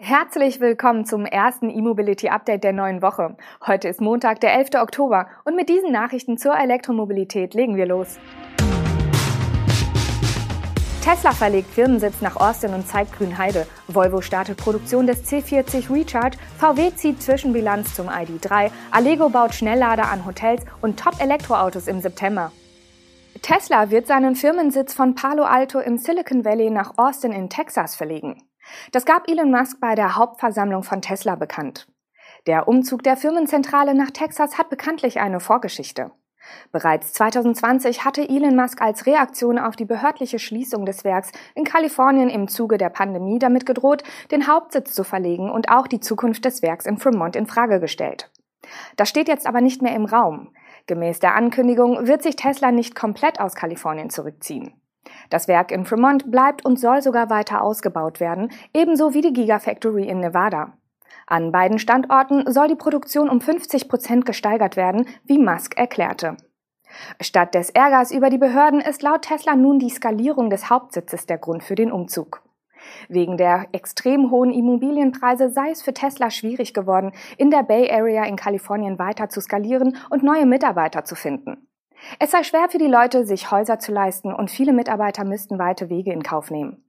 Herzlich willkommen zum ersten E-Mobility Update der neuen Woche. Heute ist Montag, der 11. Oktober und mit diesen Nachrichten zur Elektromobilität legen wir los. Tesla verlegt Firmensitz nach Austin und zeigt Grünheide. Volvo startet Produktion des C40 Recharge. VW zieht Zwischenbilanz zum ID3. Allego baut Schnelllader an Hotels und Top-Elektroautos im September. Tesla wird seinen Firmensitz von Palo Alto im Silicon Valley nach Austin in Texas verlegen. Das gab Elon Musk bei der Hauptversammlung von Tesla bekannt. Der Umzug der Firmenzentrale nach Texas hat bekanntlich eine Vorgeschichte. Bereits 2020 hatte Elon Musk als Reaktion auf die behördliche Schließung des Werks in Kalifornien im Zuge der Pandemie damit gedroht, den Hauptsitz zu verlegen und auch die Zukunft des Werks in Fremont in Frage gestellt. Das steht jetzt aber nicht mehr im Raum. Gemäß der Ankündigung wird sich Tesla nicht komplett aus Kalifornien zurückziehen. Das Werk in Fremont bleibt und soll sogar weiter ausgebaut werden, ebenso wie die Gigafactory in Nevada. An beiden Standorten soll die Produktion um 50 Prozent gesteigert werden, wie Musk erklärte. Statt des Ärgers über die Behörden ist laut Tesla nun die Skalierung des Hauptsitzes der Grund für den Umzug. Wegen der extrem hohen Immobilienpreise sei es für Tesla schwierig geworden, in der Bay Area in Kalifornien weiter zu skalieren und neue Mitarbeiter zu finden. Es sei schwer für die Leute, sich Häuser zu leisten und viele Mitarbeiter müssten weite Wege in Kauf nehmen.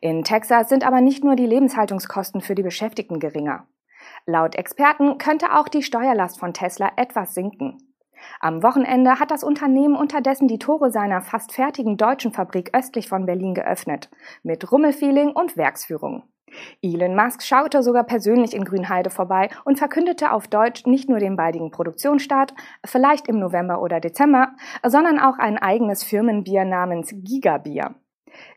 In Texas sind aber nicht nur die Lebenshaltungskosten für die Beschäftigten geringer. Laut Experten könnte auch die Steuerlast von Tesla etwas sinken. Am Wochenende hat das Unternehmen unterdessen die Tore seiner fast fertigen deutschen Fabrik östlich von Berlin geöffnet, mit Rummelfeeling und Werksführung. Elon Musk schaute sogar persönlich in Grünheide vorbei und verkündete auf Deutsch nicht nur den baldigen Produktionsstart, vielleicht im November oder Dezember, sondern auch ein eigenes Firmenbier namens Gigabier.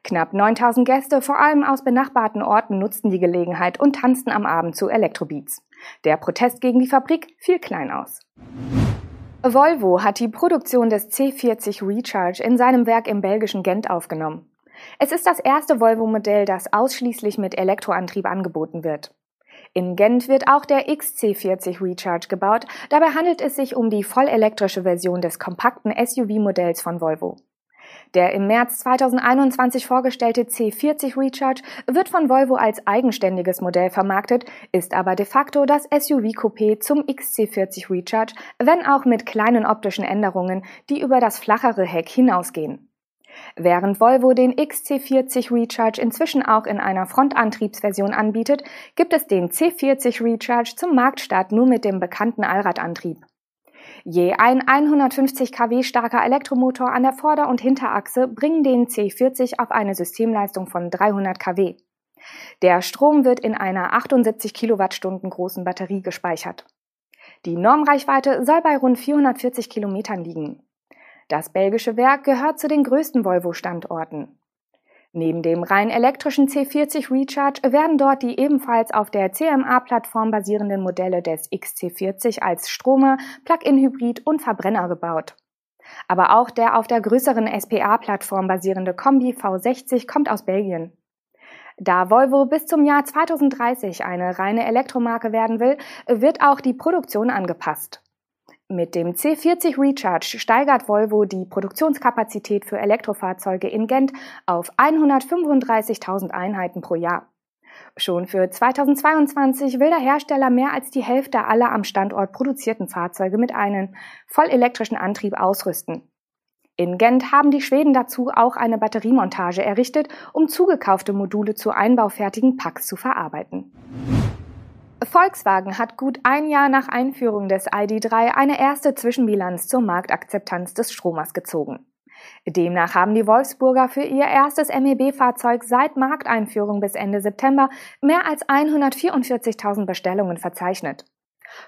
Knapp 9000 Gäste, vor allem aus benachbarten Orten, nutzten die Gelegenheit und tanzten am Abend zu Elektrobeats. Der Protest gegen die Fabrik fiel klein aus. Volvo hat die Produktion des C40 Recharge in seinem Werk im belgischen Gent aufgenommen. Es ist das erste Volvo-Modell, das ausschließlich mit Elektroantrieb angeboten wird. In Gent wird auch der XC40 Recharge gebaut. Dabei handelt es sich um die vollelektrische Version des kompakten SUV-Modells von Volvo. Der im März 2021 vorgestellte C40 Recharge wird von Volvo als eigenständiges Modell vermarktet, ist aber de facto das SUV-Coupé zum XC40 Recharge, wenn auch mit kleinen optischen Änderungen, die über das flachere Heck hinausgehen. Während Volvo den XC40 Recharge inzwischen auch in einer Frontantriebsversion anbietet, gibt es den C40 Recharge zum Marktstart nur mit dem bekannten Allradantrieb. Je ein 150 kW starker Elektromotor an der Vorder- und Hinterachse bringen den C40 auf eine Systemleistung von 300 kW. Der Strom wird in einer 78 Kilowattstunden großen Batterie gespeichert. Die Normreichweite soll bei rund 440 Kilometern liegen. Das belgische Werk gehört zu den größten Volvo-Standorten. Neben dem rein elektrischen C40 Recharge werden dort die ebenfalls auf der CMA-Plattform basierenden Modelle des XC40 als Stromer, Plug-in-Hybrid und Verbrenner gebaut. Aber auch der auf der größeren SPA-Plattform basierende Kombi V60 kommt aus Belgien. Da Volvo bis zum Jahr 2030 eine reine Elektromarke werden will, wird auch die Produktion angepasst. Mit dem C40 Recharge steigert Volvo die Produktionskapazität für Elektrofahrzeuge in Gent auf 135.000 Einheiten pro Jahr. Schon für 2022 will der Hersteller mehr als die Hälfte aller am Standort produzierten Fahrzeuge mit einem vollelektrischen Antrieb ausrüsten. In Gent haben die Schweden dazu auch eine Batteriemontage errichtet, um zugekaufte Module zu einbaufertigen Packs zu verarbeiten. Volkswagen hat gut ein Jahr nach Einführung des ID3 eine erste Zwischenbilanz zur Marktakzeptanz des Stromers gezogen. Demnach haben die Wolfsburger für ihr erstes MEB-Fahrzeug seit Markteinführung bis Ende September mehr als 144.000 Bestellungen verzeichnet.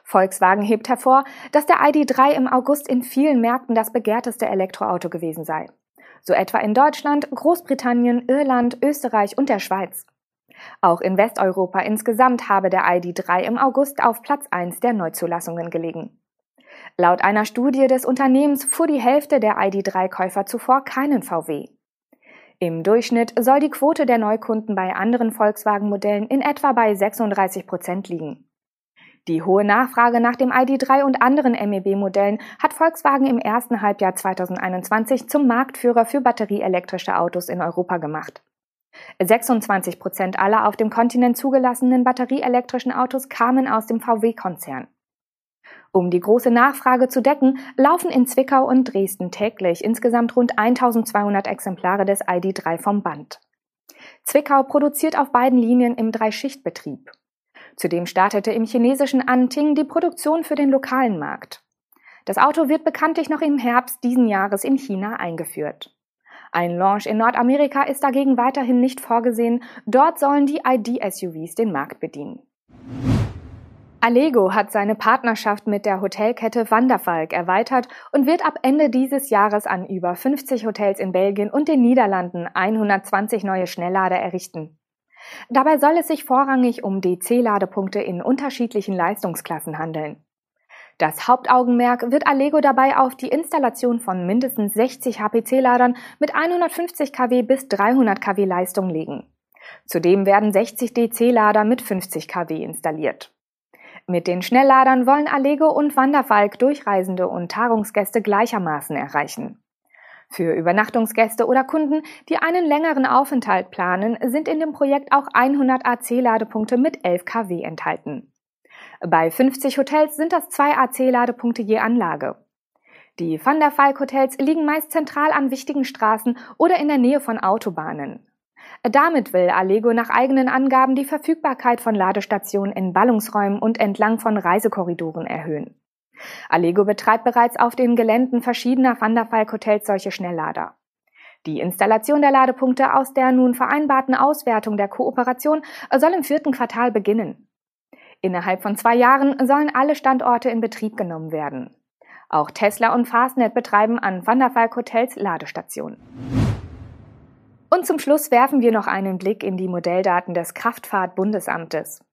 Volkswagen hebt hervor, dass der ID3 im August in vielen Märkten das begehrteste Elektroauto gewesen sei. So etwa in Deutschland, Großbritannien, Irland, Österreich und der Schweiz. Auch in Westeuropa insgesamt habe der ID3 im August auf Platz 1 der Neuzulassungen gelegen. Laut einer Studie des Unternehmens fuhr die Hälfte der ID3-Käufer zuvor keinen VW. Im Durchschnitt soll die Quote der Neukunden bei anderen Volkswagen-Modellen in etwa bei 36 Prozent liegen. Die hohe Nachfrage nach dem ID3 und anderen MEB-Modellen hat Volkswagen im ersten Halbjahr 2021 zum Marktführer für batterieelektrische Autos in Europa gemacht. 26 Prozent aller auf dem Kontinent zugelassenen batterieelektrischen Autos kamen aus dem VW-Konzern. Um die große Nachfrage zu decken, laufen in Zwickau und Dresden täglich insgesamt rund 1200 Exemplare des ID.3 vom Band. Zwickau produziert auf beiden Linien im Dreischichtbetrieb. Zudem startete im chinesischen Anting die Produktion für den lokalen Markt. Das Auto wird bekanntlich noch im Herbst diesen Jahres in China eingeführt. Ein Launch in Nordamerika ist dagegen weiterhin nicht vorgesehen. Dort sollen die ID-SUVs den Markt bedienen. Allego hat seine Partnerschaft mit der Hotelkette Wanderfalk erweitert und wird ab Ende dieses Jahres an über 50 Hotels in Belgien und den Niederlanden 120 neue Schnelllader errichten. Dabei soll es sich vorrangig um DC-Ladepunkte in unterschiedlichen Leistungsklassen handeln. Das Hauptaugenmerk wird Allego dabei auf die Installation von mindestens 60 HPC-Ladern mit 150 kW bis 300 kW Leistung legen. Zudem werden 60 DC-Lader mit 50 kW installiert. Mit den Schnellladern wollen Allego und Wanderfalk Durchreisende und Tagungsgäste gleichermaßen erreichen. Für Übernachtungsgäste oder Kunden, die einen längeren Aufenthalt planen, sind in dem Projekt auch 100 AC-Ladepunkte mit 11 kW enthalten. Bei 50 Hotels sind das zwei AC-Ladepunkte je Anlage. Die Van der Valk Hotels liegen meist zentral an wichtigen Straßen oder in der Nähe von Autobahnen. Damit will Allego nach eigenen Angaben die Verfügbarkeit von Ladestationen in Ballungsräumen und entlang von Reisekorridoren erhöhen. Allego betreibt bereits auf den Geländen verschiedener Van der Valk Hotels solche Schnelllader. Die Installation der Ladepunkte aus der nun vereinbarten Auswertung der Kooperation soll im vierten Quartal beginnen. Innerhalb von zwei Jahren sollen alle Standorte in Betrieb genommen werden. Auch Tesla und Fastnet betreiben an Wanderfalk Hotels Ladestationen. Und zum Schluss werfen wir noch einen Blick in die Modelldaten des Kraftfahrtbundesamtes.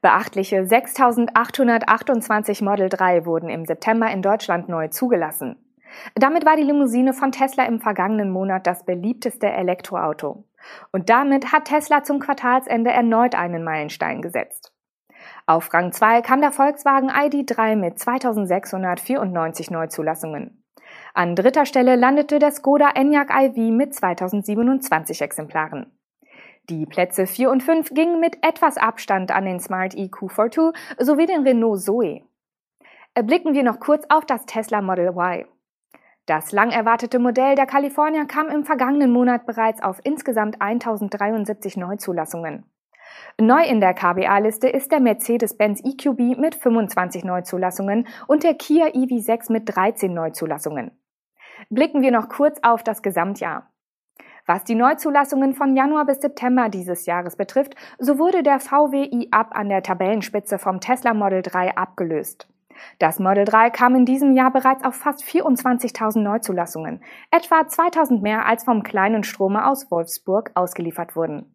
Beachtliche 6.828 Model 3 wurden im September in Deutschland neu zugelassen. Damit war die Limousine von Tesla im vergangenen Monat das beliebteste Elektroauto. Und damit hat Tesla zum Quartalsende erneut einen Meilenstein gesetzt. Auf Rang 2 kam der Volkswagen ID3 mit 2694 Neuzulassungen. An dritter Stelle landete der Skoda Enyaq iV mit 2027 Exemplaren. Die Plätze 4 und 5 gingen mit etwas Abstand an den Smart EQ42 sowie den Renault Zoe. Blicken wir noch kurz auf das Tesla Model Y. Das lang erwartete Modell der California kam im vergangenen Monat bereits auf insgesamt 1073 Neuzulassungen. Neu in der KBA-Liste ist der Mercedes-Benz EQB mit 25 Neuzulassungen und der Kia EV6 mit 13 Neuzulassungen. Blicken wir noch kurz auf das Gesamtjahr. Was die Neuzulassungen von Januar bis September dieses Jahres betrifft, so wurde der VW i-Up an der Tabellenspitze vom Tesla Model 3 abgelöst. Das Model 3 kam in diesem Jahr bereits auf fast 24.000 Neuzulassungen, etwa 2.000 mehr als vom kleinen Stromer aus Wolfsburg ausgeliefert wurden.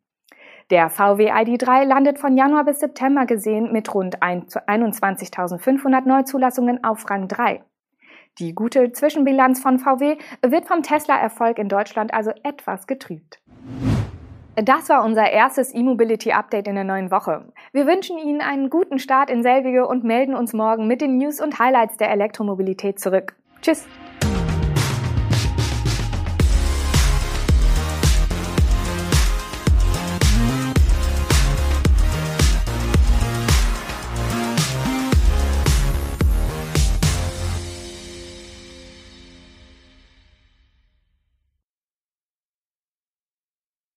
Der VW ID3 landet von Januar bis September gesehen mit rund 21.500 Neuzulassungen auf Rang 3. Die gute Zwischenbilanz von VW wird vom Tesla-Erfolg in Deutschland also etwas getrübt. Das war unser erstes E-Mobility-Update in der neuen Woche. Wir wünschen Ihnen einen guten Start in selbige und melden uns morgen mit den News und Highlights der Elektromobilität zurück. Tschüss!